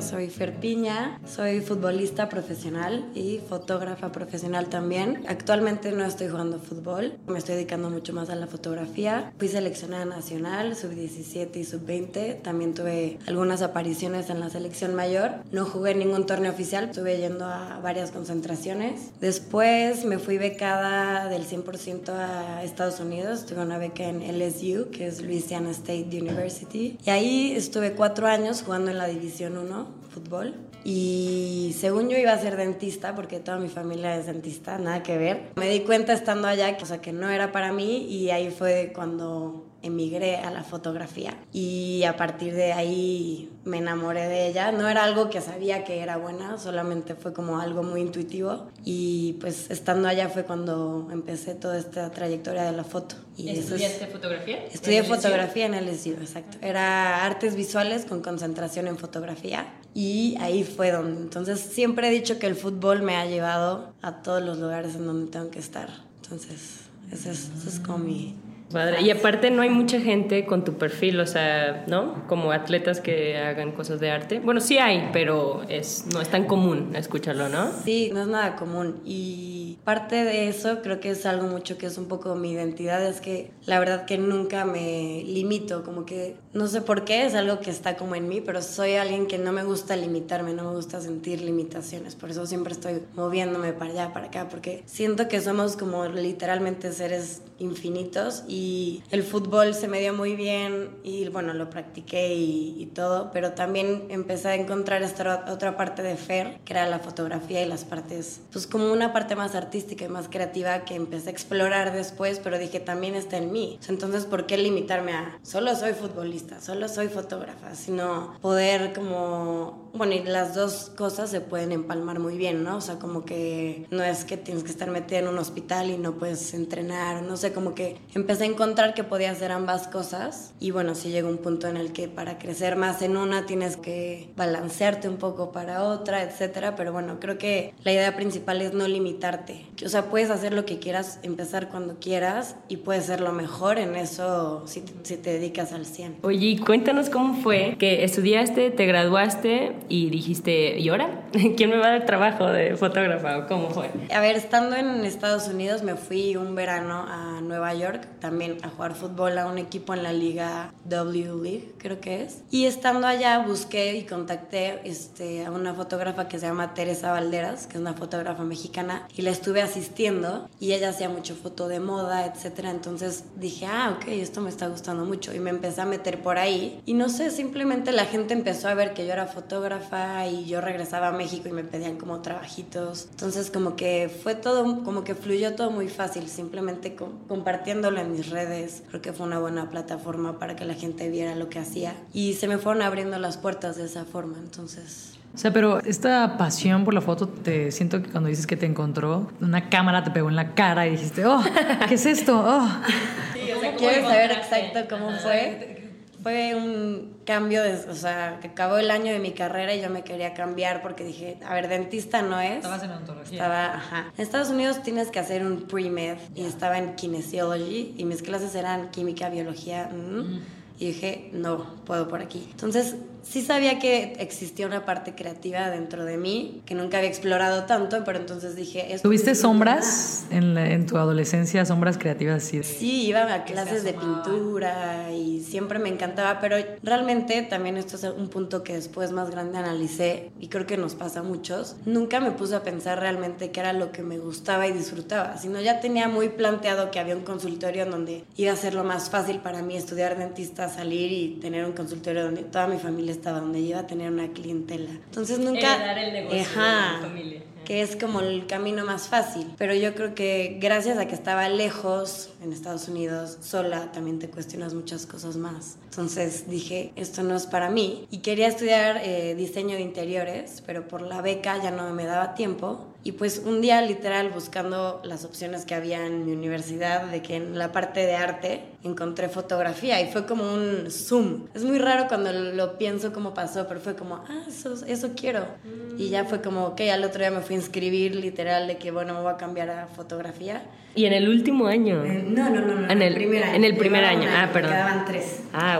Yo soy Fer Piña, soy futbolista profesional y fotógrafa profesional también. Actualmente no estoy jugando fútbol, me estoy dedicando mucho más a la fotografía. Fui seleccionada nacional, sub-17 y sub-20. También tuve algunas apariciones en la selección mayor. No jugué ningún torneo oficial, estuve yendo a varias concentraciones. Después me fui becada del 100% a Estados Unidos. Tuve una beca en LSU, que es Louisiana State University. Y ahí estuve cuatro años jugando en la División 1 fútbol. Y según yo iba a ser dentista, porque toda mi familia es dentista, nada que ver. Me di cuenta estando allá, o sea, que no era para mí y ahí fue cuando emigré a la fotografía y a partir de ahí me enamoré de ella. No era algo que sabía que era buena, solamente fue como algo muy intuitivo y pues estando allá fue cuando empecé toda esta trayectoria de la foto. Y ¿Estudiaste fotografía? Estudié fotografía en el exacto. Era artes visuales con concentración en fotografía y ahí fue donde. Entonces siempre he dicho que el fútbol me ha llevado a todos los lugares en donde tengo que estar. Entonces, eso es, eso es como mi Padre. Y aparte no hay mucha gente con tu perfil, o sea, ¿no? Como atletas que hagan cosas de arte. Bueno, sí hay, pero es, no es tan común escucharlo, ¿no? Sí, no es nada común. Y parte de eso creo que es algo mucho que es un poco mi identidad, es que la verdad que nunca me limito, como que no sé por qué, es algo que está como en mí, pero soy alguien que no me gusta limitarme, no me gusta sentir limitaciones, por eso siempre estoy moviéndome para allá, para acá, porque siento que somos como literalmente seres infinitos y el fútbol se me dio muy bien y bueno, lo practiqué y, todo, pero también empecé a encontrar esta otra parte de Fer, que era la fotografía y las partes, pues como una parte más artística y más creativa que empecé a explorar después, pero dije también está en mí. Entonces, ¿por qué limitarme a solo soy futbolista, solo soy fotógrafa, sino poder como, bueno, y las dos cosas se pueden empalmar muy bien, ¿no? O sea, como que no es que tienes que estar metida en un hospital y no puedes entrenar, no sé, como que empecé a encontrar que podía hacer ambas cosas y bueno, sí llegó un punto en el que para crecer más en una tienes que balancearte un poco para otra, etcétera, pero bueno, creo que la idea principal es no limitarte. O sea, puedes hacer lo que quieras, empezar cuando quieras y puedes ser lo mejor en eso si si te dedicas al 100. Oye, cuéntanos cómo fue que estudiaste, te graduaste y dijiste, ¿y ahora? ¿Quién me va a dar trabajo de fotógrafa cómo fue? A ver, estando en Estados Unidos me fui un verano a Nueva York también a jugar fútbol a un equipo en la liga W League, creo que es. Y estando allá busqué y contacté este, a una fotógrafa que se llama Teresa Valderas, que es una fotógrafa mexicana, y la estuve asistiendo y ella hacía mucho foto de moda, etcétera. Entonces dije, ah, ok, esto me está gustando mucho y me empecé a meter por ahí. Y no sé, simplemente la gente empezó a ver que yo era fotógrafa y yo regresaba a México y me pedían como trabajitos. Entonces como que fue todo, como que fluyó todo muy fácil, simplemente con compartiéndolo en mis redes. Creo que fue una buena plataforma para que la gente viera lo que hacía. Y se me fueron abriendo las puertas de esa forma, entonces... O sea, pero esta pasión por la foto, te siento que cuando dices que te encontró, una cámara te pegó en la cara y dijiste, oh, ¿qué es esto? Oh. Sí, o sea, ¿Quieres saber exacto cómo fue? Fue un cambio, de, o sea, que acabó el año de mi carrera y yo me quería cambiar porque dije, a ver, dentista no es. Estabas en ontología. Estaba, ajá. En Estados Unidos tienes que hacer un pre-med y estaba en kinesiology y mis clases eran química, biología. Mm, y dije, no, puedo por aquí. Entonces sí sabía que existía una parte creativa dentro de mí que nunca había explorado tanto, pero entonces dije... ¿Tuviste sombras en, la- en tu adolescencia, sombras creativas así? de- Sí, iba a clases de pintura y siempre me encantaba, pero realmente también esto es un punto que después más grande analicé y creo que nos pasa a muchos. Nunca me puse a pensar realmente qué era lo que me gustaba y disfrutaba, sino ya tenía muy planteado que había un consultorio en donde iba a ser lo más fácil para mí estudiar dentista, salir y tener un consultorio donde toda mi familia estaba, donde iba a tener una clientela. Entonces nunca... Heredar el negocio de Ajá la familia. que es como el camino más fácil. Pero yo creo que gracias a que estaba lejos en Estados Unidos, sola, también te cuestionas muchas cosas más. Entonces dije, esto no es para mí. Y quería estudiar eh, diseño de interiores, pero por la beca ya no me daba tiempo. Y pues un día literal buscando las opciones que había en mi universidad, de que en la parte de arte encontré fotografía y fue como un zoom. Es muy raro cuando lo pienso cómo pasó, pero fue como, ah, eso, eso quiero. Y ya fue como, ok, al otro día me fui a inscribir literal de que, bueno, me voy a cambiar a fotografía. Y en el último año. no, no, no, En el- en el primer año. Ah, perdón. Quedaban tres. Ah,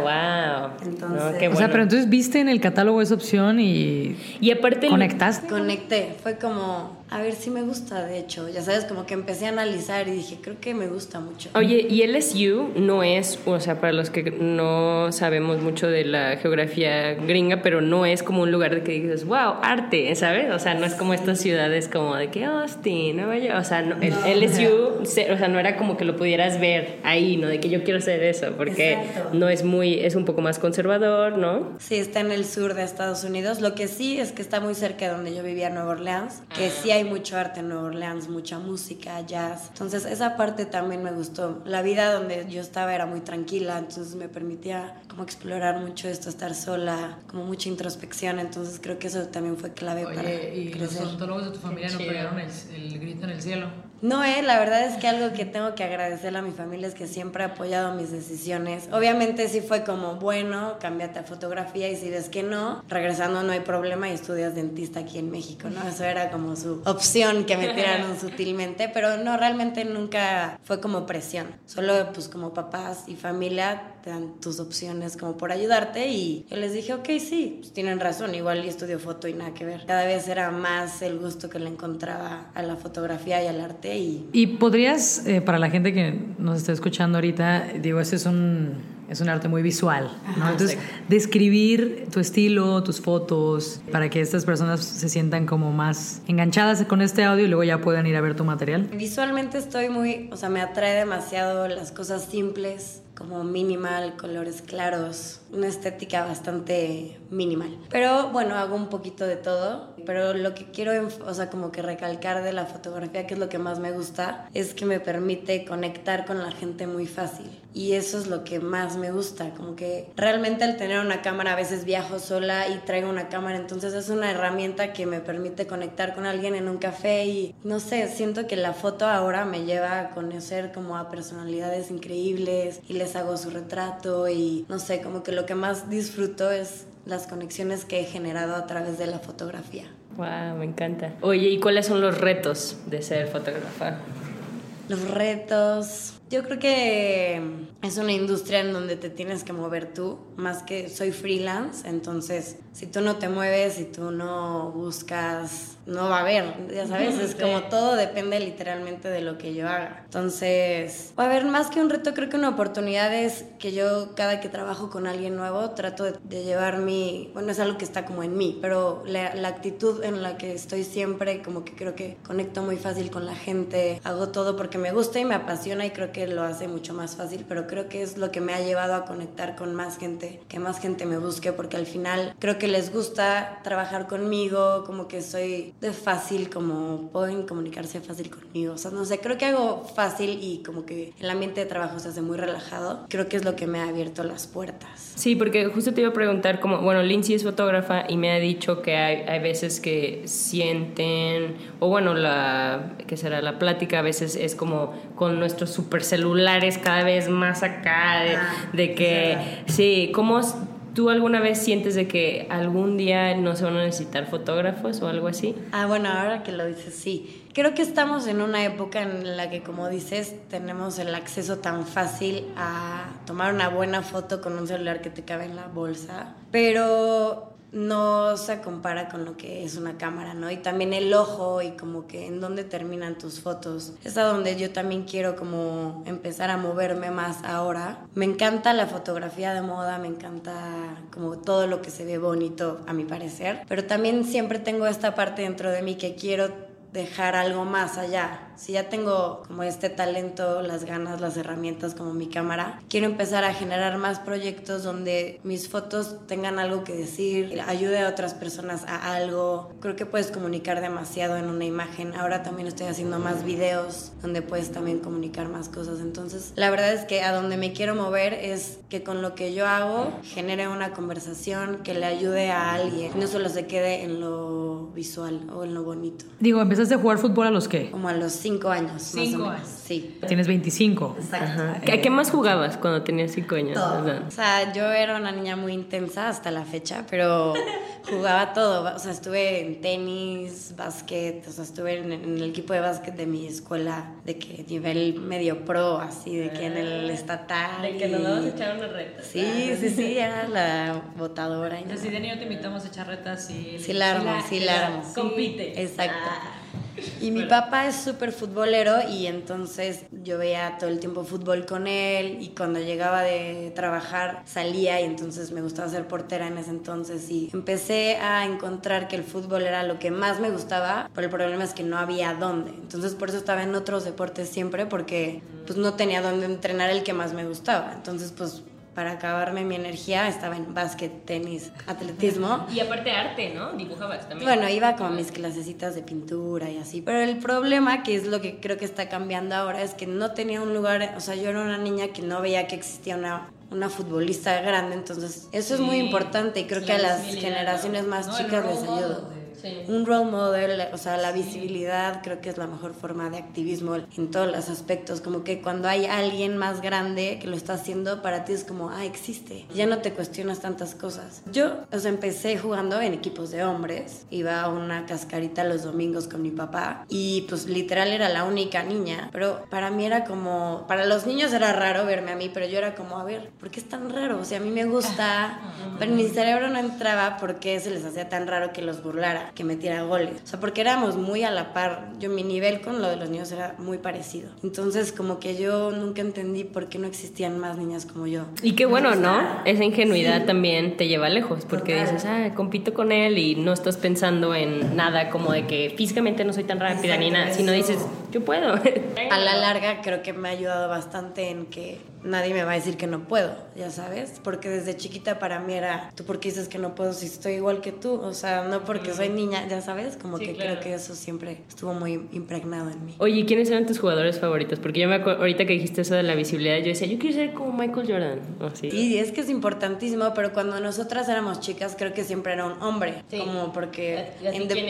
wow. Entonces- qué O sea, bueno. pero entonces viste en el catálogo esa opción y Y aparte... conectaste. Conecté, fue como, a ver si me gusta, de hecho. Ya sabes, como que empecé a analizar y dije, creo que me gusta mucho. Oye, y LSU no es, o sea, para los que no sabemos mucho de la geografía gringa, pero no es como un lugar de que dices, wow, arte, ¿sabes? O sea, no es como estas ciudades como de que Austin, Nueva York, o sea, no, el LSU, o sea, no era como que lo pudieras ver ahí, ¿no? De que yo quiero hacer eso, porque Exacto. no es muy, es un poco más conservador, ¿no? Sí, está en el sur de Estados Unidos. Lo que sí es que está muy cerca de donde yo vivía Nueva Orleans, que sí hay mucho arte en Nueva Orleans, mucha música, jazz. Entonces esa parte también me gustó. La vida donde yo estaba era muy tranquila, entonces me permitía como explorar mucho esto, estar sola, como mucha introspección. Entonces creo que eso también fue clave para crecer. odontólogos de tu familia no pegaron el, grito en el cielo? No, eh, la verdad es que algo que tengo que agradecerle a mi familia es que siempre ha apoyado mis decisiones. Obviamente sí fue como, bueno, cámbiate a fotografía y si ves que no, regresando no hay problema y estudias dentista aquí en México, ¿no? Eso era como su opción que me tiraron sutilmente, pero no, realmente nunca fue como presión. Solo pues como papás y familia te dan tus opciones como por ayudarte y yo les dije, ok, sí, pues tienen razón, igual y estudio foto y nada que ver. Cada vez era más el gusto que le encontraba a la fotografía y al arte y Y podrías, eh, para la gente que nos está escuchando ahorita, digo, ese es un, es un arte muy visual, ¿no? Entonces, describir tu estilo, tus fotos, para que estas personas se sientan como más enganchadas con este audio y luego ya puedan ir a ver tu material. Visualmente estoy muy, o sea, me atrae demasiado las cosas simples, como minimal, colores claros, una estética bastante minimal. Pero bueno, hago un poquito de todo, pero lo que quiero, o sea, como que recalcar de la fotografía, que es lo que más me gusta, es que me permite conectar con la gente muy fácil. Y eso es lo que más me gusta, como que realmente al tener una cámara a veces viajo sola y traigo una cámara, entonces es una herramienta que me permite conectar con alguien en un café y no sé, siento que la foto ahora me lleva a conocer como a personalidades increíbles y les hago su retrato y no sé, como que lo que más disfruto es las conexiones que he generado a través de la fotografía. Wow, me encanta. Oye, ¿y cuáles son los retos de ser fotógrafa? Los retos. Yo creo que es una industria en donde te tienes que mover tú, más que soy freelance, entonces si tú no te mueves, si tú no buscas, no va a haber, ya sabes, es como todo depende literalmente de lo que yo haga. Entonces, va a haber más que un reto, creo que una oportunidad es que yo cada que trabajo con alguien nuevo trato de, de llevar mi, bueno, es algo que está como en mí, pero la, la actitud en la que estoy siempre, como que creo que conecto muy fácil con la gente, hago todo porque me gusta y me apasiona y creo que lo hace mucho más fácil, pero creo que es lo que me ha llevado a conectar con más gente, que más gente me busque, porque al final creo que les gusta trabajar conmigo, como que soy de fácil, como pueden comunicarse fácil conmigo, o sea, no sé, creo que hago fácil y como que el ambiente de trabajo se hace muy relajado, creo que es lo que me ha abierto las puertas. Sí, porque justo te iba a preguntar, como, bueno, Lindsay es fotógrafa y me ha dicho que hay, hay veces que sienten, o bueno, la, que será la plática a veces es como con nuestros super celulares cada vez más acá, de, Ah, de que, sí, ¿cómo, ¿Tú alguna vez sientes de que algún día no se van a necesitar fotógrafos o algo así? Ah, bueno, ahora que lo dices, sí. Creo que estamos en una época en la que, como dices, tenemos el acceso tan fácil a tomar una buena foto con un celular que te cabe en la bolsa, pero no se compara con lo que es una cámara, ¿no? Y también el ojo y como que en dónde terminan tus fotos. Es a donde yo también quiero como empezar a moverme más ahora. Me encanta la fotografía de moda, me encanta como todo lo que se ve bonito a mi parecer, pero también siempre tengo esta parte dentro de mí que quiero dejar algo más allá. Si ya tengo como este talento, las ganas, las herramientas como mi cámara, quiero empezar a generar más proyectos donde mis fotos tengan algo que decir, ayude a otras personas a algo. Creo que puedes comunicar demasiado en una imagen. Ahora también estoy haciendo más videos donde puedes también comunicar más cosas. Entonces, la verdad es que a donde me quiero mover es que con lo que yo hago genere una conversación que le ayude a alguien, no solo se quede en lo visual o en lo bonito. Digo, ¿empezaste a jugar fútbol a los qué? Como a los cinco años. Cinco más o menos. Sí. Tienes 25. Exacto. ¿A qué más jugabas cuando tenías cinco años? Todo. O sea, yo era una niña muy intensa hasta la fecha, pero jugaba todo. O sea, estuve en tenis, básquet, o sea, estuve en, el equipo de básquet de mi escuela, de que nivel medio pro, así, de que en el estatal. De que nos vamos a echar una reta. Sí, sí, sí, era la botadora. Y así de niño te invitamos a echar retas y... Sí, la armo, sí, la armo. Compite. Exacto. Y mi papá es súper futbolero y entonces yo veía todo el tiempo fútbol con él y cuando llegaba de trabajar salía y entonces me gustaba ser portera en ese entonces y empecé a encontrar que el fútbol era lo que más me gustaba, pero el problema es que no había dónde. Entonces por eso estaba en otros deportes siempre porque pues no tenía dónde entrenar el que más me gustaba. Entonces pues para acabarme mi energía estaba en básquet, tenis, atletismo. Y aparte arte, ¿no? Dibujabas también. Bueno, iba como a mis clasecitas de pintura y así. Pero el problema, que es lo que creo que está cambiando ahora, es que no tenía un lugar, o sea, yo era una niña que no veía que existía una una futbolista grande, entonces eso es muy importante y creo que a las generaciones más chicas les ayuda. Un role model, o sea, la visibilidad creo que es la mejor forma de activismo en todos los aspectos. Como que cuando hay alguien más grande que lo está haciendo, para ti es como, ah, existe. Ya no te cuestionas tantas cosas. Yo, o sea, empecé jugando en equipos de hombres. Iba a una cascarita los domingos con mi papá y pues literal era la única niña. Pero para mí era como, para los niños era raro verme a mí, pero yo era como, a ver, ¿por qué es tan raro? O sea, a mí me gusta, pero mi cerebro no entraba porque se les hacía tan raro que los burlara que metiera goles. O sea, porque éramos muy a la par. Yo, mi nivel con lo de los niños era muy parecido. Entonces, como que yo nunca entendí por qué no existían más niñas como yo. Y qué bueno, ¿no? Esa ingenuidad también te lleva lejos, porque dices, ah, compito con él y no estás pensando en nada como de que físicamente no soy tan rápida ni nada, sino dices, yo puedo. a la larga creo que me ha ayudado bastante en que nadie me va a decir que no puedo, ya sabes, porque desde chiquita para mí era, ¿tú por qué dices que no puedo si estoy igual que tú? O sea, no porque soy niña, ya sabes, como que creo que eso siempre estuvo muy impregnado en mí. Oye, ¿quiénes eran tus jugadores favoritos? Porque yo me acuerdo, ahorita que dijiste eso de la visibilidad, yo decía, yo quiero ser como Michael Jordan. Así. Sí, es que es importantísimo, pero cuando nosotras éramos chicas, creo que siempre era un hombre, como porque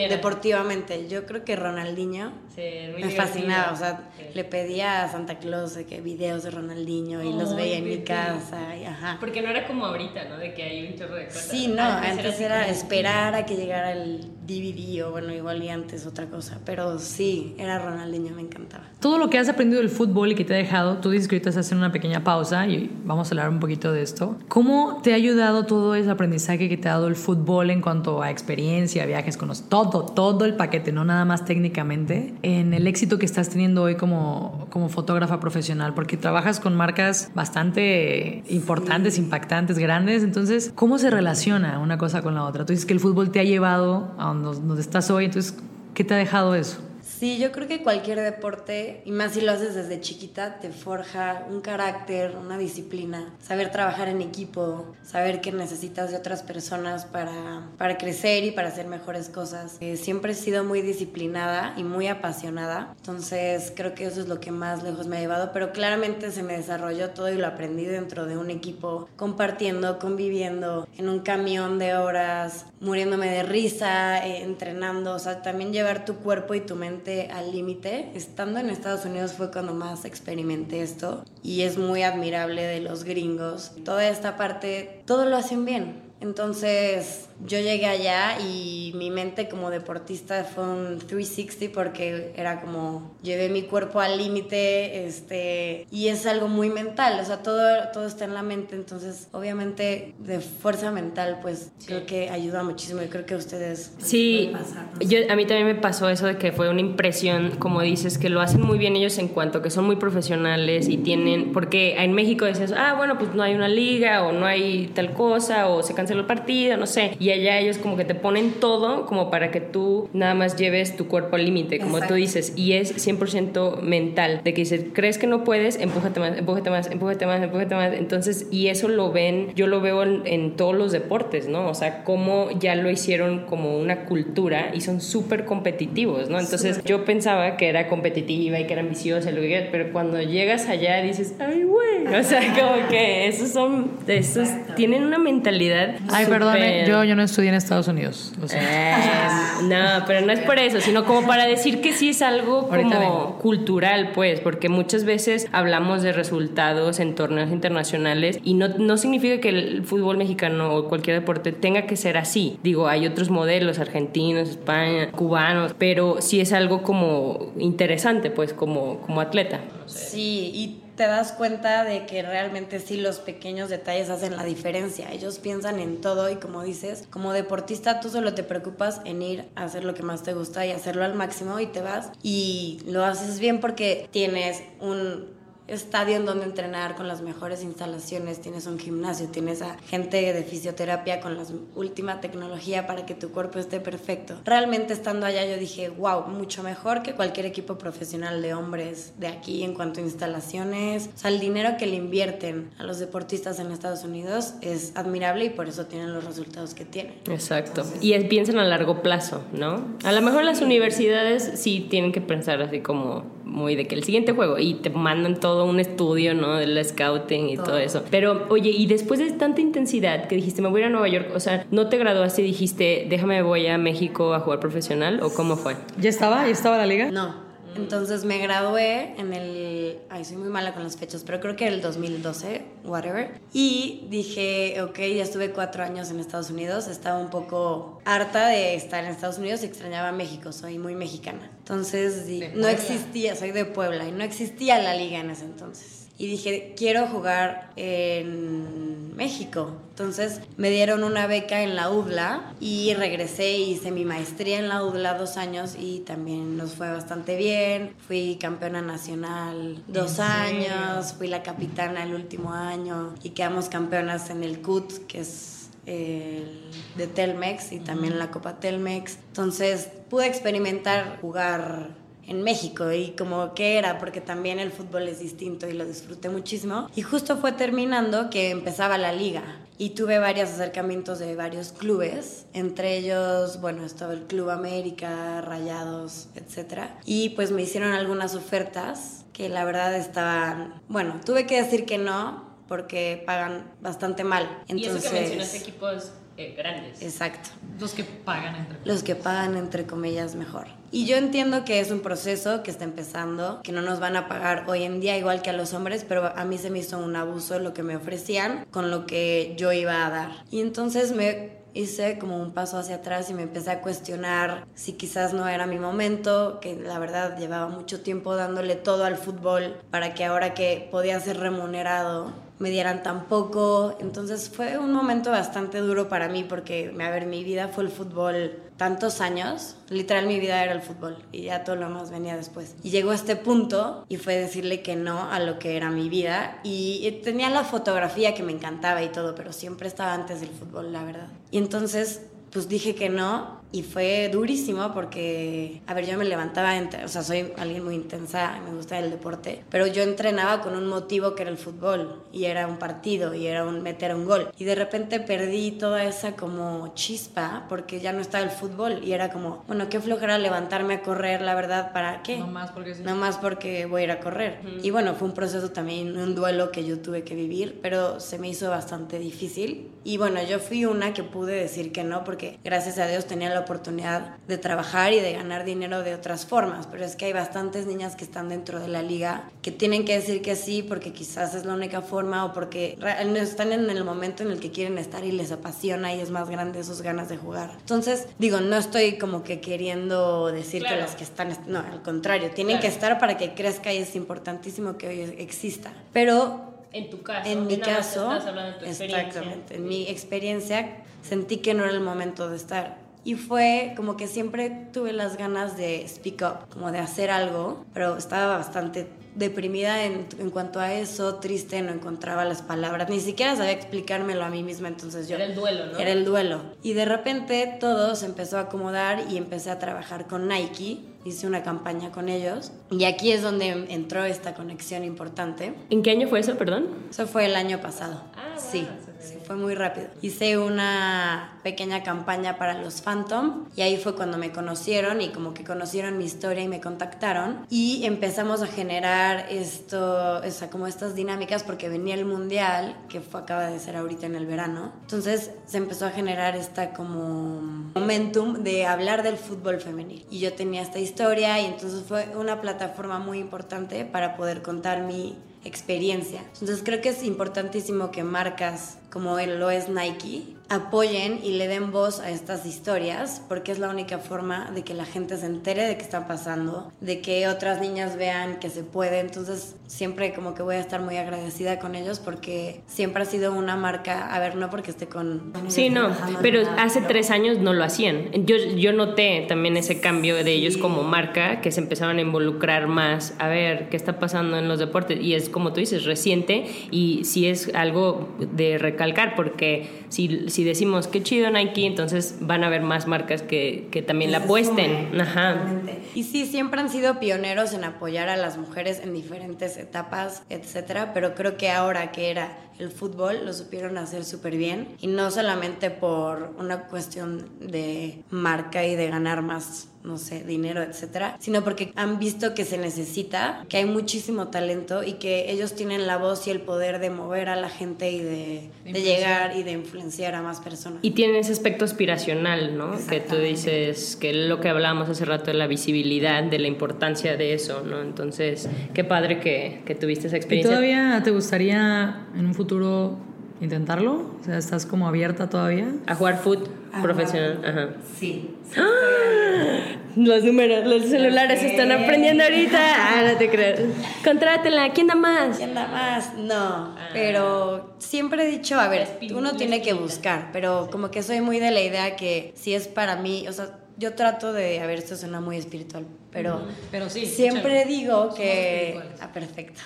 deportivamente, yo creo que Ronaldinho me fascinaba, o sea, le pedía a Santa Claus que videos de Ronaldinho y los veía en mi casa. Y, ajá. Porque no era como ahorita, ¿no? De que hay un chorro de cosas. Sí, no, antes, era, esperar a que llegara el DVD o bueno, igual y antes otra cosa. Pero sí, era Ronaldinho, me encantaba. Todo lo que has aprendido del fútbol y que te ha dejado, tú dices que ahorita estás haciendo una pequeña pausa y vamos a hablar un poquito de esto. ¿Cómo te ha ayudado todo ese aprendizaje que te ha dado el fútbol en cuanto a experiencia, viajes, con todo, todo el paquete, no nada más técnicamente, en el éxito que estás teniendo hoy como, como fotógrafa profesional? Porque trabajas con marcas bastante importantes, impactantes, grandes. Entonces, ¿cómo se relaciona una cosa con la otra? Tú dices que el fútbol te ha llevado a donde estás hoy. Entonces, ¿qué te ha dejado eso? Sí, yo creo que cualquier deporte, y más si lo haces desde chiquita, te forja un carácter, una disciplina, saber trabajar en equipo, saber que necesitas de otras personas para, para crecer y para hacer mejores cosas. Eh, siempre he sido muy disciplinada y muy apasionada, entonces creo que eso es lo que más lejos me ha llevado, pero claramente se me desarrolló todo y lo aprendí dentro de un equipo, compartiendo, conviviendo, en un camión de horas, muriéndome de risa, eh, entrenando, o sea, también llevar tu cuerpo y tu mente al límite. Estando en Estados Unidos fue cuando más experimenté esto y es muy admirable de los gringos. Toda esta parte, todo lo hacen bien. Entonces yo llegué allá y mi mente como deportista fue un 360 porque era como llevé mi cuerpo al límite este, y es algo muy mental, o sea, todo, todo está en la mente, entonces obviamente de fuerza mental pues creo que ayuda muchísimo y creo que ustedes... Sí, yo, a mí también me pasó eso de que fue una impresión, como dices, que lo hacen muy bien ellos en cuanto que son muy profesionales y tienen, porque en México dices, ah, bueno, pues no hay una liga o no hay tal cosa o se canceló el partido, no sé, y allá ellos como que te ponen todo como para que tú nada más lleves tu cuerpo al límite, como tú dices, y es 100% mental, de que dices, crees que no puedes, empújate más, empújate más, empújate más, empújate más, entonces, y eso lo ven, yo lo veo en, todos los deportes, ¿no? O sea, cómo ya lo hicieron como una cultura y son súper competitivos, ¿no? Entonces, yo pensaba que era competitiva y que era ambiciosa, pero cuando llegas allá dices, ay, güey, o sea, como que esos son, esos tienen una mentalidad. Ay, perdón, yo, yo no estudié en Estados Unidos. Eh, no, pero no es por eso, sino como para decir que sí es algo como cultural, pues, porque muchas veces hablamos de resultados en torneos internacionales y no, no significa que el fútbol mexicano o cualquier deporte tenga que ser así. Digo, hay otros modelos, argentinos, España, cubanos, pero sí es algo como interesante, pues, como, como atleta. Sí, y te das cuenta de que realmente sí los pequeños detalles hacen la diferencia. Ellos piensan en todo y como dices, como deportista tú solo te preocupas en ir a hacer lo que más te gusta y hacerlo al máximo y te vas y lo haces bien porque tienes un estadio en donde entrenar con las mejores instalaciones, tienes un gimnasio, tienes a gente de fisioterapia con la última tecnología para que tu cuerpo esté perfecto. Realmente estando allá yo dije, wow, mucho mejor que cualquier equipo profesional de hombres de aquí en cuanto a instalaciones. O sea, el dinero que le invierten a los deportistas en Estados Unidos es admirable y por eso tienen los resultados que tienen. Exacto. y piensan a largo plazo, ¿no? A lo mejor las universidades sí tienen que pensar así como muy de que el siguiente juego y te mandan todo un estudio, ¿no? Del scouting y todo. eso. Pero, oye, y después de tanta intensidad que dijiste, me voy a Nueva York, o sea, ¿no te graduaste y dijiste, déjame, voy a México a jugar profesional o cómo fue? ¿Ya estaba? ¿Ya estaba la liga? No. Entonces me gradué en el, ay, soy muy mala con las fechas, pero creo que el 2012, whatever. Y dije, ok, ya estuve cuatro años en Estados Unidos, estaba un poco harta de estar en Estados Unidos y extrañaba México, soy muy mexicana. Entonces no existía, soy de Puebla y no existía la liga en ese entonces y dije, quiero jugar en México. Entonces me dieron una beca en la UDLA y regresé y hice mi maestría en la UDLA dos años y también nos fue bastante bien. Fui campeona nacional dos años, fui la capitana el último año y quedamos campeonas en el CUT, que es el de Telmex y también la Copa Telmex. Entonces pude experimentar jugar en México y como que era, porque también el fútbol es distinto y lo disfruté muchísimo. Y justo fue terminando que empezaba la liga y tuve varios acercamientos de varios clubes, entre ellos, bueno, estaba el Club América, Rayados, etc. Y pues me hicieron algunas ofertas que la verdad estaban, bueno, tuve que decir que no porque pagan bastante mal. Entonces, y eso que mencionaste equipos eh, grandes. Exacto. Los que pagan entre Los que pagan entre comillas mejor. Y yo entiendo que es un proceso que está empezando, que no nos van a pagar hoy en día igual que a los hombres, pero a mí se me hizo un abuso lo que me ofrecían con lo que yo iba a dar. Y entonces me hice como un paso hacia atrás y me empecé a cuestionar si quizás no era mi momento, que la verdad llevaba mucho tiempo dándole todo al fútbol para que ahora que podía ser remunerado me dieran tan poco. Entonces fue un momento bastante duro para mí porque, a ver, mi vida fue el fútbol tantos años. Literal mi vida era el fútbol y ya todo lo más venía después. Y llegó a este punto y fue decirle que no a lo que era mi vida. Y tenía la fotografía que me encantaba y todo, pero siempre estaba antes del fútbol, la verdad. Y entonces pues dije que no y fue durísimo porque, a ver, yo me levantaba, o sea, soy alguien muy intensa, me gusta el deporte, pero yo entrenaba con un motivo que era el fútbol y era un partido y era un meter un gol. Y de repente perdí toda esa como chispa porque ya no estaba el fútbol y era como, bueno, qué flojera levantarme a correr, la verdad, ¿para qué? No más porque sí. No más porque voy a ir a correr. Y bueno, fue un proceso también, un duelo que yo tuve que vivir, pero se me hizo bastante difícil. Y bueno, yo fui una que pude decir que no porque gracias a Dios tenía la oportunidad de trabajar y de ganar dinero de otras formas, pero es que hay bastantes niñas que están dentro de la liga que tienen que decir que sí porque quizás es la única forma o porque están en el momento en el que quieren estar y les apasiona y es más grande sus ganas de jugar. Entonces, digo, no estoy como que queriendo decir que las que están, no, al contrario, tienen que estar para que crezca y es importantísimo que hoy exista. Pero en tu caso, en mi caso, exactamente, en mi experiencia sentí que no era el momento de estar y fue como que siempre tuve las ganas de speak up, como de hacer algo, pero estaba bastante deprimida en, en, cuanto a eso, triste, no encontraba las palabras, ni siquiera sabía explicármelo a mí misma, entonces yo... Era el duelo, ¿no? Era el duelo. Y de repente todo se empezó a acomodar y empecé a trabajar con Nike, hice una campaña con ellos y aquí es donde entró esta conexión importante. ¿En qué año fue eso, perdón? Eso fue el año pasado. Ah, sí fue muy rápido. Hice una pequeña campaña para los Phantom y ahí fue cuando me conocieron y como que conocieron mi historia y me contactaron y empezamos a generar esto, o sea, como estas dinámicas porque venía el mundial que fue, acaba de ser ahorita en el verano. Entonces se empezó a generar esta como momentum de hablar del fútbol femenil y yo tenía esta historia y entonces fue una plataforma muy importante para poder contar mi experiencia. Entonces creo que es importantísimo que marcas como lo es Nike apoyen y le den voz a estas historias porque es la única forma de que la gente se entere de qué está pasando, de que otras niñas vean que se puede. Entonces siempre como que voy a estar muy agradecida con ellos porque siempre ha sido una marca, a ver, no porque esté con... Sí, no, pero hace tres años no lo hacían. Yo, yo noté también ese cambio de ellos como marca, que se empezaron a involucrar más, a ver qué está pasando en los deportes. Y es como tú dices, reciente y sí es algo de recalcar porque si, si decimos qué chido Nike, entonces van a haber más marcas que, que también la apuesten. Ajá. Y sí, siempre han sido pioneros en apoyar a las mujeres en diferentes etapas, etcétera, pero creo que ahora que era el fútbol lo supieron hacer súper bien y no solamente por una cuestión de marca y de ganar más no sé, dinero, etcétera, sino porque han visto que se necesita, que hay muchísimo talento y que ellos tienen la voz y el poder de mover a la gente y de, de, llegar y de influenciar a más personas. Y tienen ese aspecto aspiracional, ¿no? Que tú dices que lo que hablábamos hace rato de la visibilidad, de la importancia de eso, ¿no? Entonces, qué padre que, que tuviste esa experiencia. ¿Y todavía te gustaría en un futuro intentarlo? O sea, ¿estás como abierta todavía? A jugar foot profesional. Ajá. Sí. ¡Ah! Los números, los celulares se están aprendiendo ahorita. Ah, no te creo. Contrátela, ¿quién da más? ¿Quién da más? No, ah. pero siempre he dicho, a ver, uno tiene que buscar, pero como que soy muy de la idea que si es para mí, o sea, yo trato de, a ver, esto suena muy espiritual, pero, pero sí, siempre digo que... Ah, perfecto.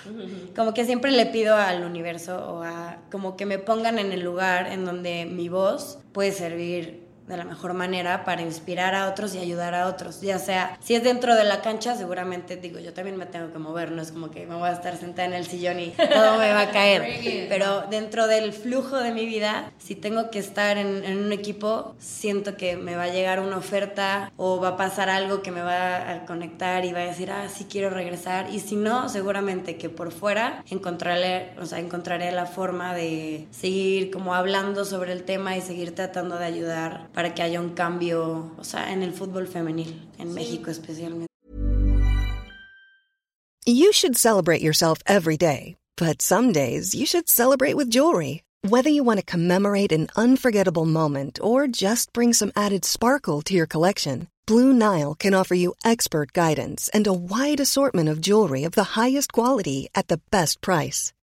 Como que siempre le pido al universo o a... como que me pongan en el lugar en donde mi voz puede servir de la mejor manera para inspirar a otros y ayudar a otros. Ya sea, si es dentro de la cancha, seguramente digo, yo también me tengo que mover, no es como que me voy a estar sentada en el sillón y todo me va a caer. Pero dentro del flujo de mi vida, si tengo que estar en, un equipo, siento que me va a llegar una oferta o va a pasar algo que me va a conectar y va a decir, ah, sí quiero regresar. Y si no, seguramente que por fuera encontraré, o sea, encontraré la forma de seguir como hablando sobre el tema y seguir tratando de ayudar para que haya un cambio, o sea, en el fútbol femenil, en sí. México especialmente. You should celebrate yourself every day, but some days you should celebrate with jewelry. Whether you want to commemorate an unforgettable moment or just bring some added sparkle to your collection, Blue Nile can offer you expert guidance and a wide assortment of jewelry of the highest quality at the best price.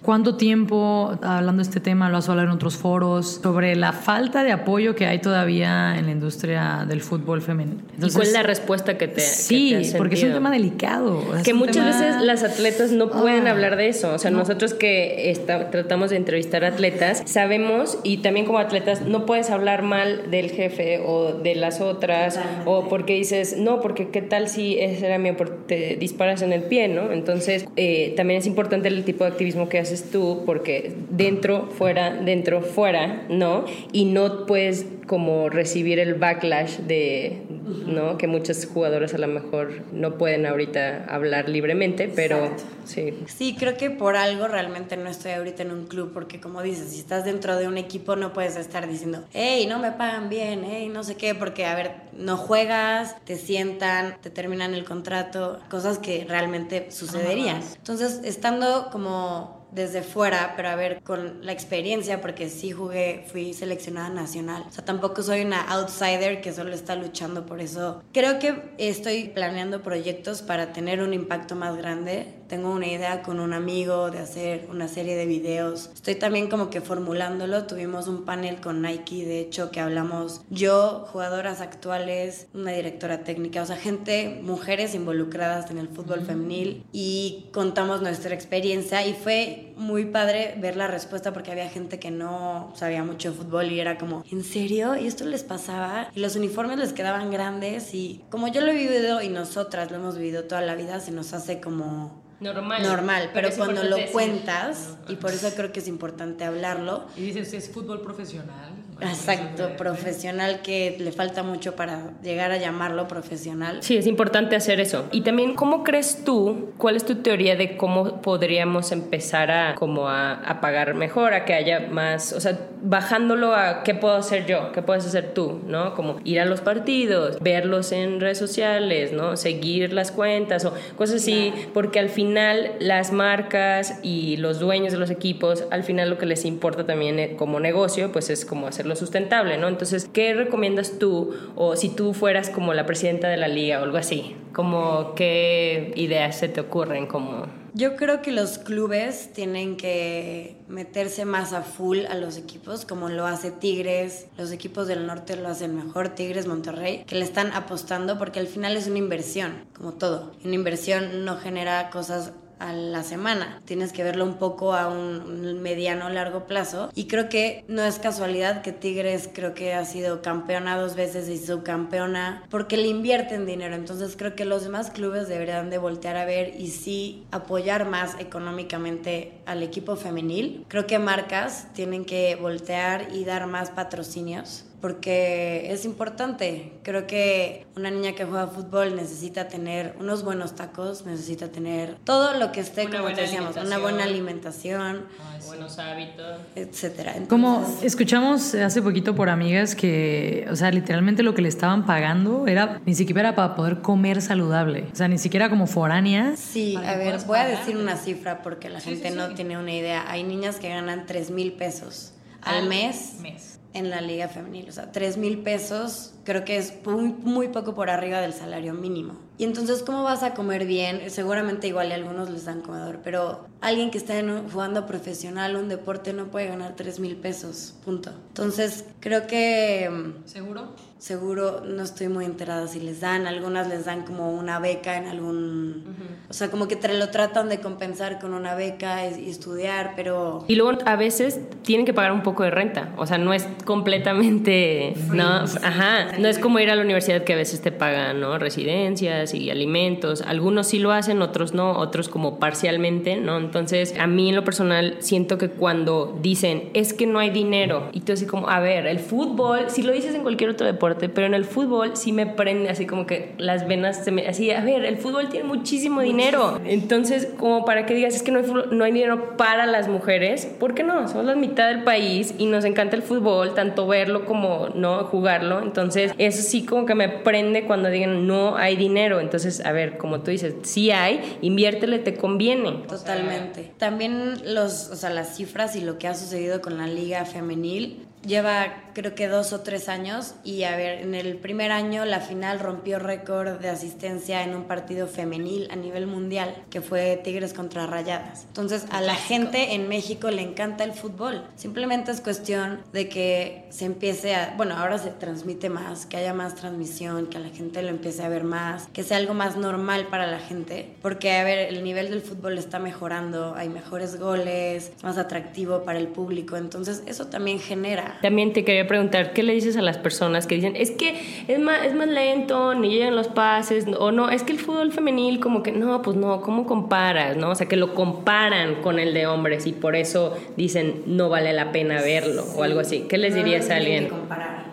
¿Cuánto tiempo, hablando de este tema, lo has hablado en otros foros, sobre la falta de apoyo que hay todavía en la industria del fútbol femenino? ¿Y cuál es la respuesta que te Sí, que porque es un tema delicado. que muchas veces las atletas no pueden ah, hablar de eso. O sea, nosotros que tratamos de entrevistar atletas, sabemos, y también como atletas, no puedes hablar mal del jefe o de las otras, o porque dices, no, porque qué tal si ese era mi te disparas en el pie, ¿no? Entonces, eh, también es importante el tipo de activismo que haces tú, porque dentro, fuera, dentro, fuera, ¿no? Y no puedes como recibir el backlash de, ¿no? Que muchos jugadores a lo mejor no pueden ahorita hablar libremente, pero sí. Sí, creo que por algo realmente no estoy ahorita en un club, porque como dices, si estás dentro de un equipo no puedes estar diciendo, hey, no me pagan bien, hey, no sé qué, porque a ver, no juegas, te sientan, te terminan el contrato, cosas que realmente sucederían. Entonces, estando como desde fuera, pero a ver, con la experiencia, porque sí jugué, fui seleccionada nacional. O sea, tampoco soy una outsider que solo está luchando por eso. Creo que estoy planeando proyectos para tener un impacto más grande. Tengo una idea con un amigo de hacer una serie de videos. Estoy también como que formulándolo. Tuvimos un panel con Nike, de hecho, que hablamos yo, jugadoras actuales, una directora técnica, o sea, gente, mujeres involucradas en el fútbol femenil y contamos nuestra experiencia y fue muy padre ver la respuesta porque había gente que no sabía mucho de fútbol y era como, ¿en serio? ¿Y esto les pasaba? Y los uniformes les quedaban grandes y como yo lo he vivido y nosotras lo hemos vivido toda la vida, se nos hace como normal. Normal, pero, cuando lo cuentas, y por eso creo que es importante hablarlo. Y dices, es fútbol profesional. Exacto, profesional que le falta mucho para llegar a llamarlo profesional. Sí, es importante hacer eso. Y también, ¿cómo crees tú, cuál es tu teoría de cómo podríamos empezar a, como a, a pagar mejor, a que haya más, o sea, bajándolo a qué puedo hacer yo, qué puedes hacer tú, ¿no? Como ir a los partidos, verlos en redes sociales, ¿no? Seguir las cuentas o cosas así, porque al final las marcas y los dueños de los equipos, al final lo que les importa también eh, como negocio, pues es como hacer lo sustentable, ¿no? Entonces, ¿qué recomiendas tú? O si tú fueras como la presidenta de la liga o algo así, como qué ideas se te ocurren como... Yo creo que los clubes tienen que meterse más a full a los equipos, como lo hace Tigres, los equipos del norte lo hacen mejor, Tigres, Monterrey, que le están apostando porque al final es una inversión, como todo. Una inversión no genera cosas a la semana. Tienes que verlo un poco a un mediano largo plazo. Y creo que no es casualidad que Tigres creo que ha sido campeona dos veces y subcampeona porque le invierten dinero. Entonces creo que los demás clubes deberían de voltear a ver y sí apoyar más económicamente al equipo femenil. Creo que marcas tienen que voltear y dar más patrocinios porque es importante. Creo que una niña que juega fútbol necesita tener unos buenos tacos, necesita tener todo lo que esté, como decíamos, una buena alimentación, buenos hábitos, etcétera. como escuchamos hace poquito por amigas que, o sea, literalmente lo que le estaban pagando era ni siquiera para poder comer saludable, o sea, ni siquiera como foránea. Sí, a ver, voy a decir una cifra porque la gente no tiene una idea. Hay niñas que ganan 3 mil pesos al, mes, mes en la liga femenil. O sea, 3 mil pesos creo que es muy, poco por arriba del salario mínimo. Y entonces, ¿cómo vas a comer bien? Seguramente igual a algunos les dan comedor, pero alguien que está jugando profesional un deporte no puede ganar 3 mil pesos, punto. Entonces, creo que... Mm, ¿Seguro? Seguro, no estoy muy enterada si les dan, algunas les dan como una beca en algún... O sea, como que te lo tratan de compensar con una beca y, estudiar, pero... Y luego a veces tienen que pagar un poco de renta, o sea, no es completamente... no, ajá, no es como ir a la universidad que a veces te pagan, ¿no? Residencias y alimentos, algunos sí lo hacen, otros no, otros como parcialmente, ¿no? Entonces, a mí en lo personal siento que cuando dicen, es que no hay dinero, y tú así como, a ver, el fútbol, si lo dices en cualquier otro deporte, pero en el fútbol sí me prende así como que las venas se me... Así, a ver, el fútbol tiene muchísimo dinero. Entonces, como para que digas, es que no hay, no hay dinero para las mujeres, ¿por qué no? Somos la mitad del país y nos encanta el fútbol, tanto verlo como no jugarlo. Entonces, eso sí como que me prende cuando digan, no hay dinero. Entonces, a ver, como tú dices, sí hay, inviértele, te conviene. Totalmente. También los, o sea, las cifras y lo que ha sucedido con la liga femenil lleva creo que dos o tres años y a ver, en el primer año la final rompió récord de asistencia en un partido femenil a nivel mundial, que fue Tigres contra Rayadas. Entonces a la gente en México le encanta el fútbol. Simplemente es cuestión de que se empiece a, bueno, ahora se transmite más, que haya más transmisión, que la gente lo empiece a ver más, que sea algo más normal para la gente, porque a ver, el nivel del fútbol está mejorando, hay mejores goles, es más atractivo para el público, entonces eso también genera. También te quería preguntar, ¿qué le dices a las personas que dicen, es que es más, es más lento, ni llegan los pases, o no, es que el fútbol femenil como que no, pues no, ¿cómo comparas? ¿no? O sea, que lo comparan con el de hombres y por eso dicen no vale la pena verlo o algo así. ¿Qué les dirías a alguien? Que comparar.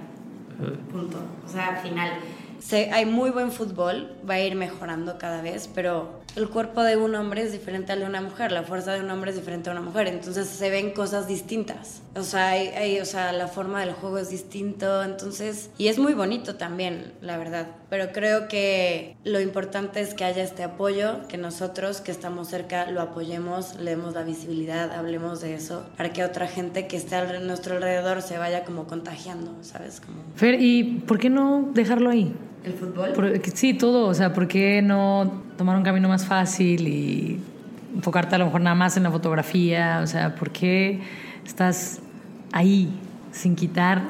Punto. O sea, al final hay muy buen fútbol, va a ir mejorando cada vez, pero el cuerpo de un hombre es diferente al de una mujer, la fuerza de un hombre es diferente a una mujer, entonces se ven cosas distintas. O sea, hay, o sea, la forma del juego es distinto, entonces, y es muy bonito también, la verdad. Pero creo que lo importante es que haya este apoyo, que nosotros que estamos cerca lo apoyemos, le demos la visibilidad, hablemos de eso, para que otra gente que esté a nuestro alrededor se vaya como contagiando, ¿sabes? Como... Fer, ¿y por qué no dejarlo ahí? ¿El fútbol? sí, todo. O sea, ¿por qué no tomar un camino más fácil y enfocarte a lo mejor nada más en la fotografía? O sea, ¿por qué estás ahí sin quitar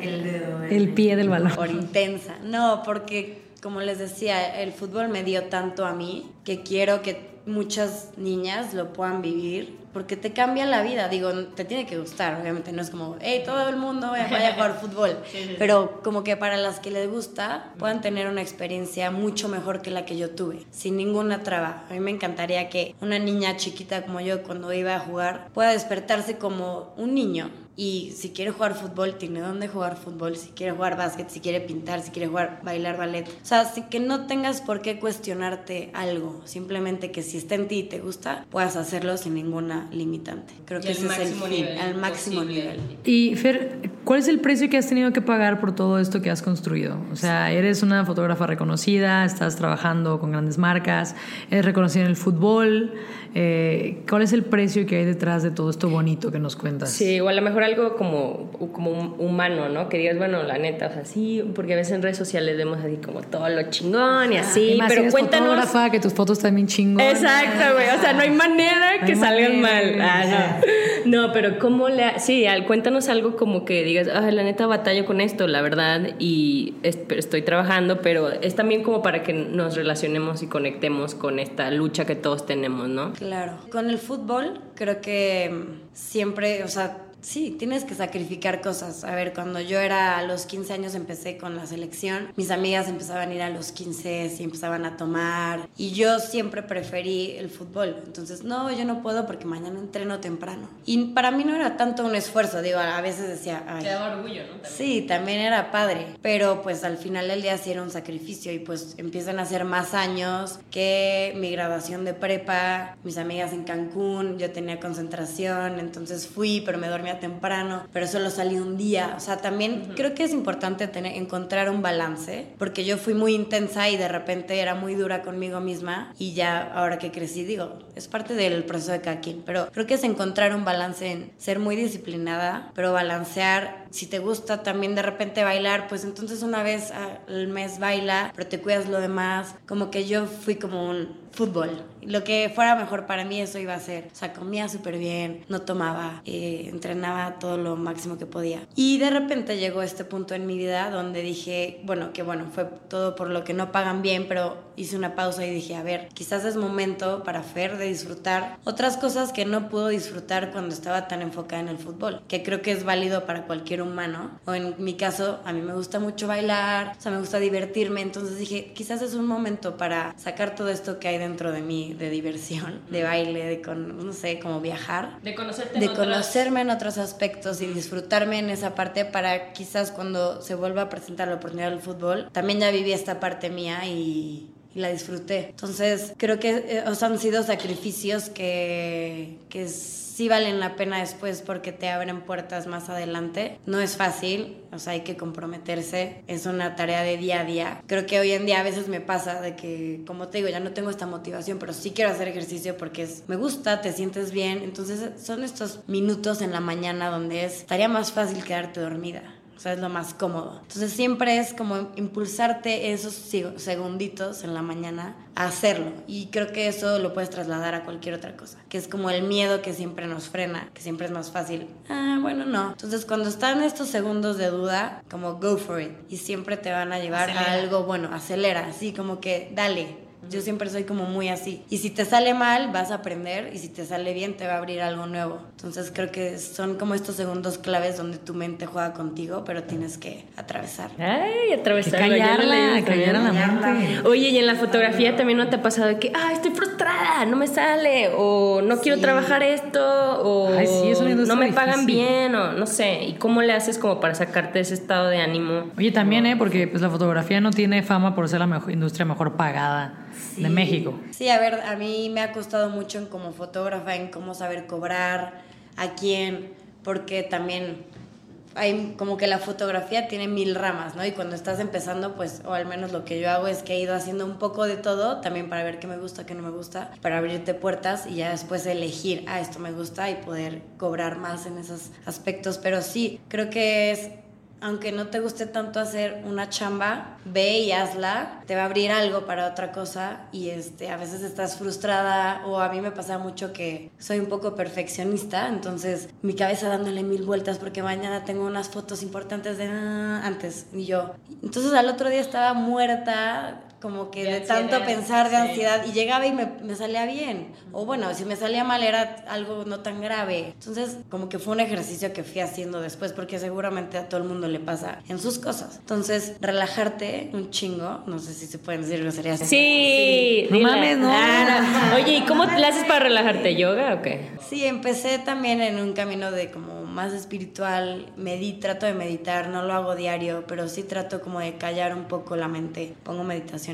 el, pie del balón? Por intensa. No, porque como les decía, el fútbol me dio tanto a mí que quiero que muchas niñas lo puedan vivir porque te cambia la vida. Digo, te tiene que gustar, obviamente. No es como, hey, todo el mundo vaya a jugar fútbol. Pero como que para las que les gusta, puedan tener una experiencia mucho mejor que la que yo tuve, sin ninguna traba. A mí me encantaría que una niña chiquita como yo, cuando iba a jugar, pueda despertarse como un niño y si quiere jugar fútbol, tiene dónde jugar fútbol. Si quiere jugar básquet, si quiere pintar, si quiere jugar, bailar ballet. O sea, así que no tengas por qué cuestionarte algo. Simplemente que si está en ti y te gusta, puedas hacerlo sin ninguna limitante. Creo que ese es el fin, al máximo nivel. Y Fer, ¿cuál es el precio que has tenido que pagar por todo esto que has construido? O sea, eres una fotógrafa reconocida, estás trabajando con grandes marcas, eres reconocida en el fútbol. Eh, ¿Cuál es el precio que hay detrás de todo esto bonito que nos cuentas? Sí, o a lo mejor algo como, como humano, ¿no? Que digas, bueno, la neta, o sea, sí, porque a veces en redes sociales vemos así como todo lo chingón y así, pero si cuéntanos. que tus fotos también chingón. Exacto, güey, o sea, no hay manera que salgan mal. Ah, no. no, pero ¿cómo le.? Sí, cuéntanos algo como que digas, ah, la neta batallo con esto, la verdad, y estoy trabajando, pero es también como para que nos relacionemos y conectemos con esta lucha que todos tenemos, ¿no? Claro. Con el fútbol, creo que siempre, o sea, Sí, tienes que sacrificar cosas. A ver, cuando yo era a los 15 años empecé con la selección, mis amigas empezaban a ir a los 15 y empezaban a tomar y yo siempre preferí el fútbol. Entonces, no, yo no puedo porque mañana entreno temprano. Y para mí no era tanto un esfuerzo, digo, a veces decía, ay. Te daba orgullo, ¿no? Sí, también era padre, pero pues al final del día sí era un sacrificio y pues empiezan a ser más años que mi graduación de prepa, mis amigas en Cancún, yo tenía concentración, entonces fui, pero me dormía temprano, pero solo salí un día. O sea, también creo que es importante tener, encontrar un balance, porque yo fui muy intensa y de repente era muy dura conmigo misma y ya ahora que crecí, digo, es parte del proceso de cada quien, pero creo que es encontrar un balance en ser muy disciplinada, pero balancear, si te gusta también de repente bailar, pues entonces una vez al mes baila, pero te cuidas lo demás, como que yo fui como un fútbol. Lo que fuera mejor para mí eso iba a ser. O sea, comía súper bien, no tomaba, eh, entrenaba todo lo máximo que podía. Y de repente llegó este punto en mi vida donde dije, bueno, que bueno, fue todo por lo que no pagan bien, pero hice una pausa y dije, a ver, quizás es momento para Fer de disfrutar otras cosas que no pudo disfrutar cuando estaba tan enfocada en el fútbol, que creo que es válido para cualquier humano. O en mi caso, a mí me gusta mucho bailar, o sea, me gusta divertirme, entonces dije, quizás es un momento para sacar todo esto que hay dentro de mí de diversión, de baile, de con, no sé, como viajar. De conocerte De conocerme en otros aspectos y disfrutarme en esa parte para quizás cuando se vuelva a presentar la oportunidad del fútbol, también ya viví esta parte mía y y la disfruté. Entonces, creo que eh, o sea, han sido sacrificios que, que sí valen la pena después porque te abren puertas más adelante. No es fácil, o sea, hay que comprometerse, es una tarea de día a día. Creo que hoy en día a veces me pasa de que, como te digo, ya no tengo esta motivación, pero sí quiero hacer ejercicio porque me gusta, te sientes bien. Entonces, son estos minutos en la mañana donde es, estaría más fácil quedarte dormida. O sea, es lo más cómodo. Entonces siempre es como impulsarte esos segunditos en la mañana a hacerlo. Y creo que eso lo puedes trasladar a cualquier otra cosa. Que es como el miedo que siempre nos frena, que siempre es más fácil. Ah, bueno, no. Entonces cuando están estos segundos de duda, como go for it. Y siempre te van a llevar a algo bueno, acelera. Así como que dale, yo siempre soy como muy así. Y si te sale mal, vas a aprender y si te sale bien, te va a abrir algo nuevo. Entonces creo que son como estos segundos claves donde tu mente juega contigo, pero tienes que atravesar. Ay, atravesar. Callarla, callar la mente. Oye, y en la fotografía también no te ha pasado de que, ay, estoy frustrada, no me sale, o no quiero trabajar esto, o no me pagan bien, o no sé. ¿Y cómo le haces como para sacarte ese estado de ánimo? Oye, también, ¿eh? Porque pues la fotografía no tiene fama por ser la mejor, industria mejor pagada de México. Sí, a ver, a mí me ha costado mucho en como fotógrafa, en cómo saber cobrar, a quién, porque también hay como que la fotografía tiene mil ramas, ¿no? Y cuando estás empezando, pues, o al menos lo que yo hago es que he ido haciendo un poco de todo, también para ver qué me gusta, qué no me gusta, para abrirte puertas y ya después elegir, ah, esto me gusta y poder cobrar más en esos aspectos. Pero sí, creo que es aunque no te guste tanto hacer una chamba, ve y hazla, te va a abrir algo para otra cosa y este, a veces estás frustrada o a mí me pasa mucho que soy un poco perfeccionista, entonces mi cabeza dándole mil vueltas porque mañana tengo unas fotos importantes de ah, antes y yo. Entonces al otro día estaba muerta como que de, tanto pensar de ansiedad y llegaba y me, me, salía bien. O bueno, si me salía mal era algo no tan grave. Entonces, como que fue un ejercicio que fui haciendo después porque seguramente a todo el mundo le pasa en sus cosas. Entonces, relajarte un chingo, no sé si se pueden decir groserías. Sí, sí. no mames, no. Ah, Oye, ¿y cómo le haces para relajarte? ¿Yoga o qué? Sí, empecé también en un camino de como más espiritual, medit, trato de meditar, no lo hago diario, pero sí trato como de callar un poco la mente. Pongo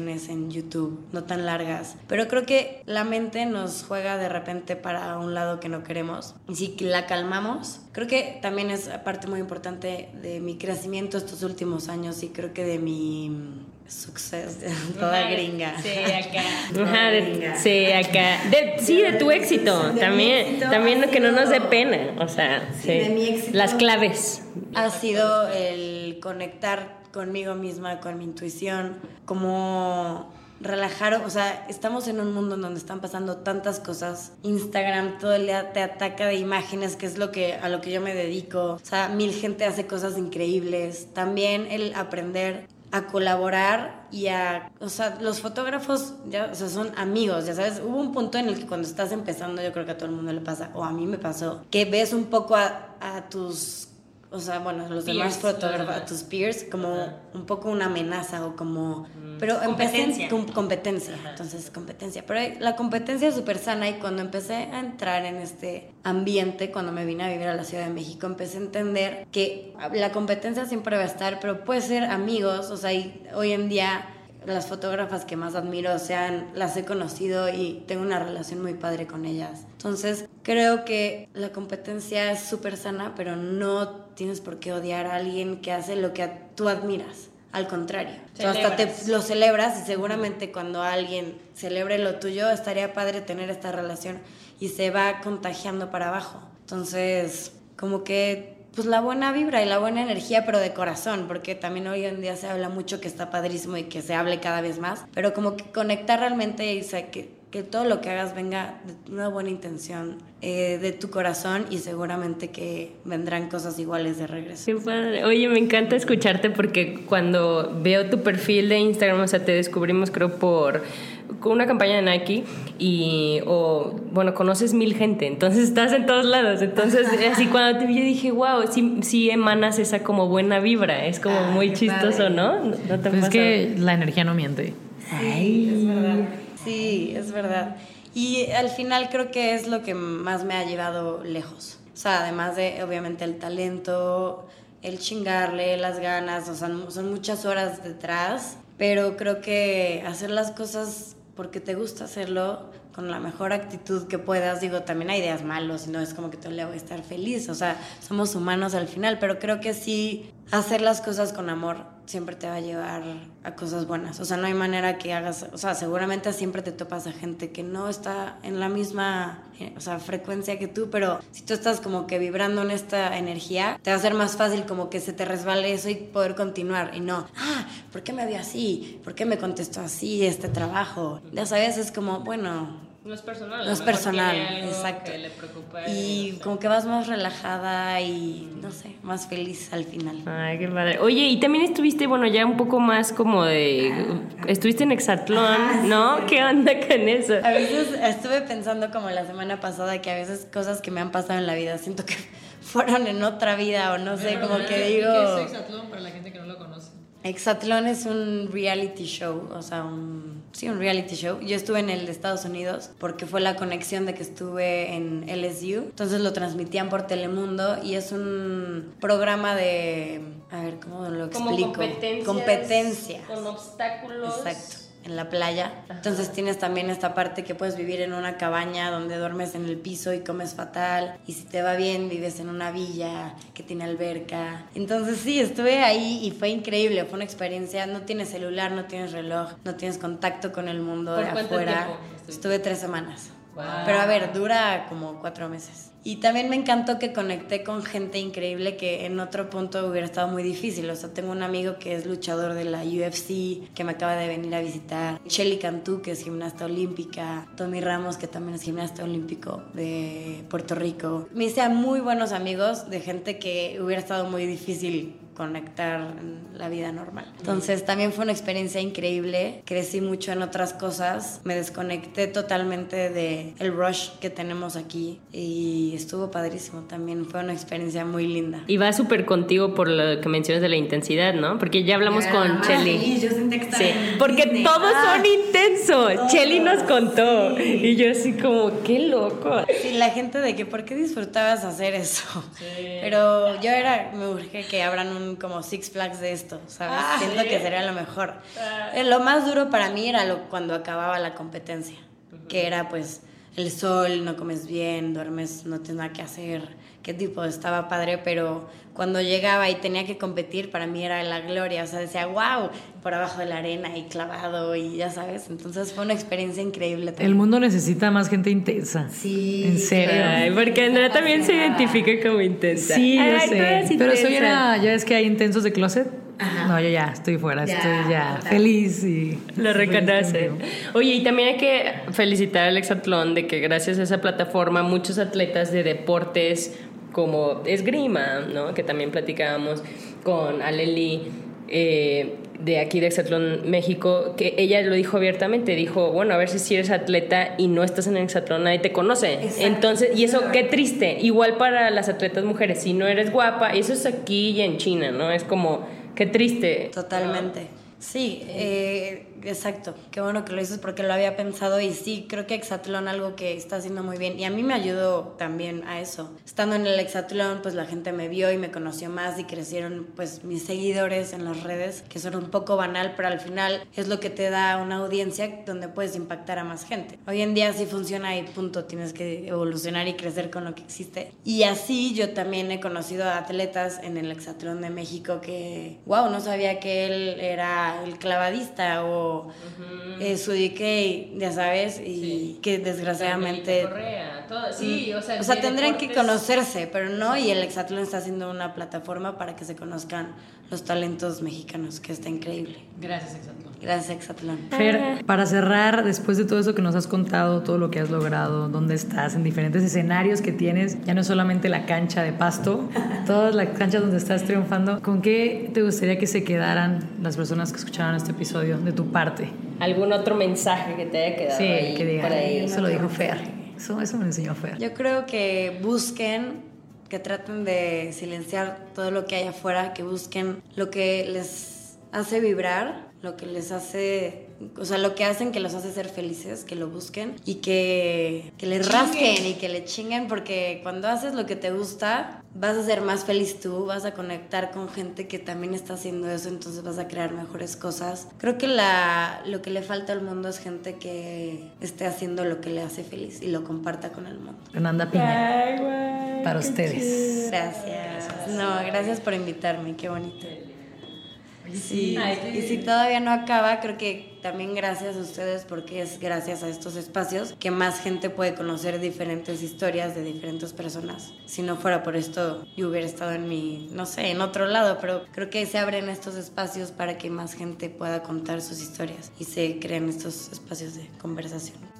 meditaciones en YouTube, no tan largas, pero creo que la mente nos juega de repente para un lado que no queremos. Y si la calmamos, creo que también es parte muy importante de mi crecimiento estos últimos años y creo que de mi suceso de toda gringa. Sí, acá. sí, acá. sí, de tu éxito. también, también que no nos dé pena. O sea, sí, las claves. Ha sido el conectar conmigo misma, con mi intuición, como relajar, o sea, estamos en un mundo en donde están pasando tantas cosas. Instagram todo el día te ataca de imágenes, que es lo que a lo que yo me dedico. O sea, mil gente hace cosas increíbles. También el aprender a colaborar y a, o sea, los fotógrafos ya, o sea, son amigos, ya sabes, hubo un punto en el que cuando estás empezando, yo creo que a todo el mundo le pasa, o a mí me pasó, que ves un poco a, a tus o sea, bueno, los demás fotógrafos, tus peers, como un poco una amenaza o como... Mm. Pero competencia. empecé con competencia, entonces competencia. Pero la competencia es súper sana y cuando empecé a entrar en este ambiente, cuando me vine a vivir a la Ciudad de México, empecé a entender que la competencia siempre va a estar, pero puede ser amigos, o sea, hoy en día las fotógrafas que más admiro, o sea, las he conocido y tengo una relación muy padre con ellas. Entonces, creo que la competencia es súper sana, pero no tienes por qué odiar a alguien que hace lo que tú admiras. Al contrario, hasta te lo celebras y seguramente cuando alguien celebre lo tuyo, estaría padre tener esta relación y se va contagiando para abajo. Entonces, como que pues la buena vibra y la buena energía, pero de corazón, porque también hoy en día se habla mucho que está padrísimo y que se hable cada vez más, pero como que conectar realmente y que, que todo lo que hagas venga de una buena intención eh, de tu corazón y seguramente que vendrán cosas iguales de regreso. Qué padre. Oye, me encanta escucharte porque cuando veo tu perfil de Instagram, o sea, te descubrimos creo por una campaña de Nike y, o, bueno, conoces mil gente, entonces estás en todos lados. Entonces, así cuando te vi, yo dije, wow, sí, sí emanas esa como buena vibra, es como muy chistoso, ¿no? ¿No te pues es que la energía no miente. Sí, es verdad. Sí, es verdad. Y al final creo que es lo que más me ha llevado lejos. O sea, además de, obviamente, el talento, el chingarle, las ganas, o sea, son muchas horas detrás pero creo que hacer las cosas porque te gusta hacerlo con la mejor actitud que puedas. Digo, también hay días malos no es como que todo le voy a estar feliz. O sea, somos humanos al final, pero creo que sí hacer las cosas con amor siempre te va a llevar a cosas buenas. O sea, no hay manera que hagas, o sea, seguramente siempre te topas a gente que no está en la misma, eh, o sea, frecuencia que tú, pero si tú estás como que vibrando en esta energía, te va a ser más fácil como que se te resbale eso y poder continuar y no, ah, ¿por qué me vio así? ¿Por qué me contestó así este trabajo? Ya sabes, es como, bueno, no es personal. No es personal, exacto. y como que vas más relajada y, no sé, más feliz al final. Ay, qué padre. Oye, y también estuviste, bueno, ya un poco más como de... Estuviste en Exatlón, ah, ¿no? ¿Qué onda con eso? A veces estuve pensando como la semana pasada que a veces cosas que me han pasado en la vida siento que fueron en otra vida o no sé, como que digo... ¿Qué es Exatlón para la gente que? Exatlón es un reality show, o sea, un, sí, un reality show. Yo estuve en el de Estados Unidos porque fue la conexión de que estuve en LSU. Entonces lo transmitían por Telemundo y es un programa de, a ver, ¿cómo lo explico? Como competencia. Con obstáculos. Exacto en la playa. Entonces tienes también esta parte que puedes vivir en una cabaña donde duermes en el piso y comes fatal. Y si te va bien, vives en una villa que tiene alberca. Entonces sí, estuve ahí y fue increíble. Fue una experiencia. No tienes celular, no tienes reloj, no tienes contacto con el mundo de afuera. Estuve tres semanas. Pero a ver, dura como cuatro meses. Y también me encantó que conecté con gente increíble que en otro punto hubiera estado muy difícil. O sea, tengo un amigo que es luchador de la UFC, que me acaba de venir a visitar. Shelly Cantú, que es gimnasta olímpica. Tommy Ramos, que también es gimnasta olímpico de Puerto Rico. Me hice a muy buenos amigos de gente que hubiera estado muy difícil conectar en la vida normal. Entonces también fue una experiencia increíble, crecí mucho en otras cosas, me desconecté totalmente de el rush que tenemos aquí y estuvo padrísimo también, fue una experiencia muy linda. Y va súper contigo por lo que mencionas de la intensidad, ¿no? Porque ya hablamos con Chelly. Sí, porque todos son intensos. Chelly nos contó y yo así como, qué loco. Sí, la gente de que, ¿por qué disfrutabas hacer eso? Pero yo era, me urge que abran un como Six Flags de esto, ¿sabes? Ah, Siento que sería lo mejor. Ah. Eh, lo más duro para mí era lo, cuando acababa la competencia, que era pues el sol, no comes bien, duermes, no tienes nada que hacer, qué tipo, estaba padre, pero cuando llegaba y tenía que competir, para mí era la gloria, o sea, decía, wow, por abajo de la arena y clavado y ya sabes, entonces fue una experiencia increíble. El mundo necesita más gente intensa. Sí. En serio. porque Andrea también se identifica como intensa. Sí, yo sé. Pero soy una, ya es que hay intensos de closet. No, yo ya estoy fuera, estoy ya feliz y... Lo reconoce. Oye, y también hay que felicitar al Exatlón de que gracias a esa plataforma muchos atletas de deportes como esgrima, ¿no? que también platicábamos con Aleli eh, de aquí de Exatlón México, que ella lo dijo abiertamente, dijo, bueno, a ver si, si eres atleta y no estás en el Exatlón, nadie te conoce. Entonces, y eso, qué triste, igual para las atletas mujeres, si no eres guapa, eso es aquí y en China, ¿no? Es como, qué triste. Totalmente. Sí, eh, exacto. Qué bueno que lo dices porque lo había pensado y sí, creo que Exatlón algo que está haciendo muy bien y a mí me ayudó también a eso. Estando en el Exatlón, pues la gente me vio y me conoció más y crecieron pues mis seguidores en las redes, que son un poco banal, pero al final es lo que te da una audiencia donde puedes impactar a más gente. Hoy en día sí funciona y punto, tienes que evolucionar y crecer con lo que existe. Y así yo también he conocido a atletas en el Exatlón de México que, wow, no sabía que él era el clavadista o eh, su DK, ya sabes, y que desgraciadamente... Sí, o sea, o sea tendrían que conocerse, pero no, y el Exatlón está haciendo una plataforma para que se conozcan los talentos mexicanos, que está increíble. Gracias, Exatlón. Gracias, Exatlón. Fer, para cerrar, después de todo eso que nos has contado, todo lo que has logrado, dónde estás, en diferentes escenarios que tienes, ya no solamente la cancha de pasto, todas las canchas donde estás triunfando, ¿con qué te gustaría que se quedaran las personas que escucharon este episodio de tu parte? ¿Algún otro mensaje que te haya quedado sí, ahí? que diga, Eso lo dijo Fer. Eso, eso me enseñó Fer. Yo creo que busquen que traten de silenciar todo lo que hay afuera, que busquen lo que les hace vibrar, lo que les hace o sea, lo que hacen que los hace ser felices, que lo busquen y que, que le rasquen y que le chinguen, porque cuando haces lo que te gusta, vas a ser más feliz tú, vas a conectar con gente que también está haciendo eso, entonces vas a crear mejores cosas. Creo que la, lo que le falta al mundo es gente que esté haciendo lo que le hace feliz y lo comparta con el mundo. Fernanda Piña, para ustedes. Gracias. No, gracias por invitarme, qué bonito. Sí, y si todavía no acaba, creo que también gracias a ustedes porque es gracias a estos espacios que más gente puede conocer diferentes historias de diferentes personas. Si no fuera por esto, yo hubiera estado en mi, no sé, en otro lado, pero creo que se abren estos espacios para que más gente pueda contar sus historias y se creen estos espacios de conversación.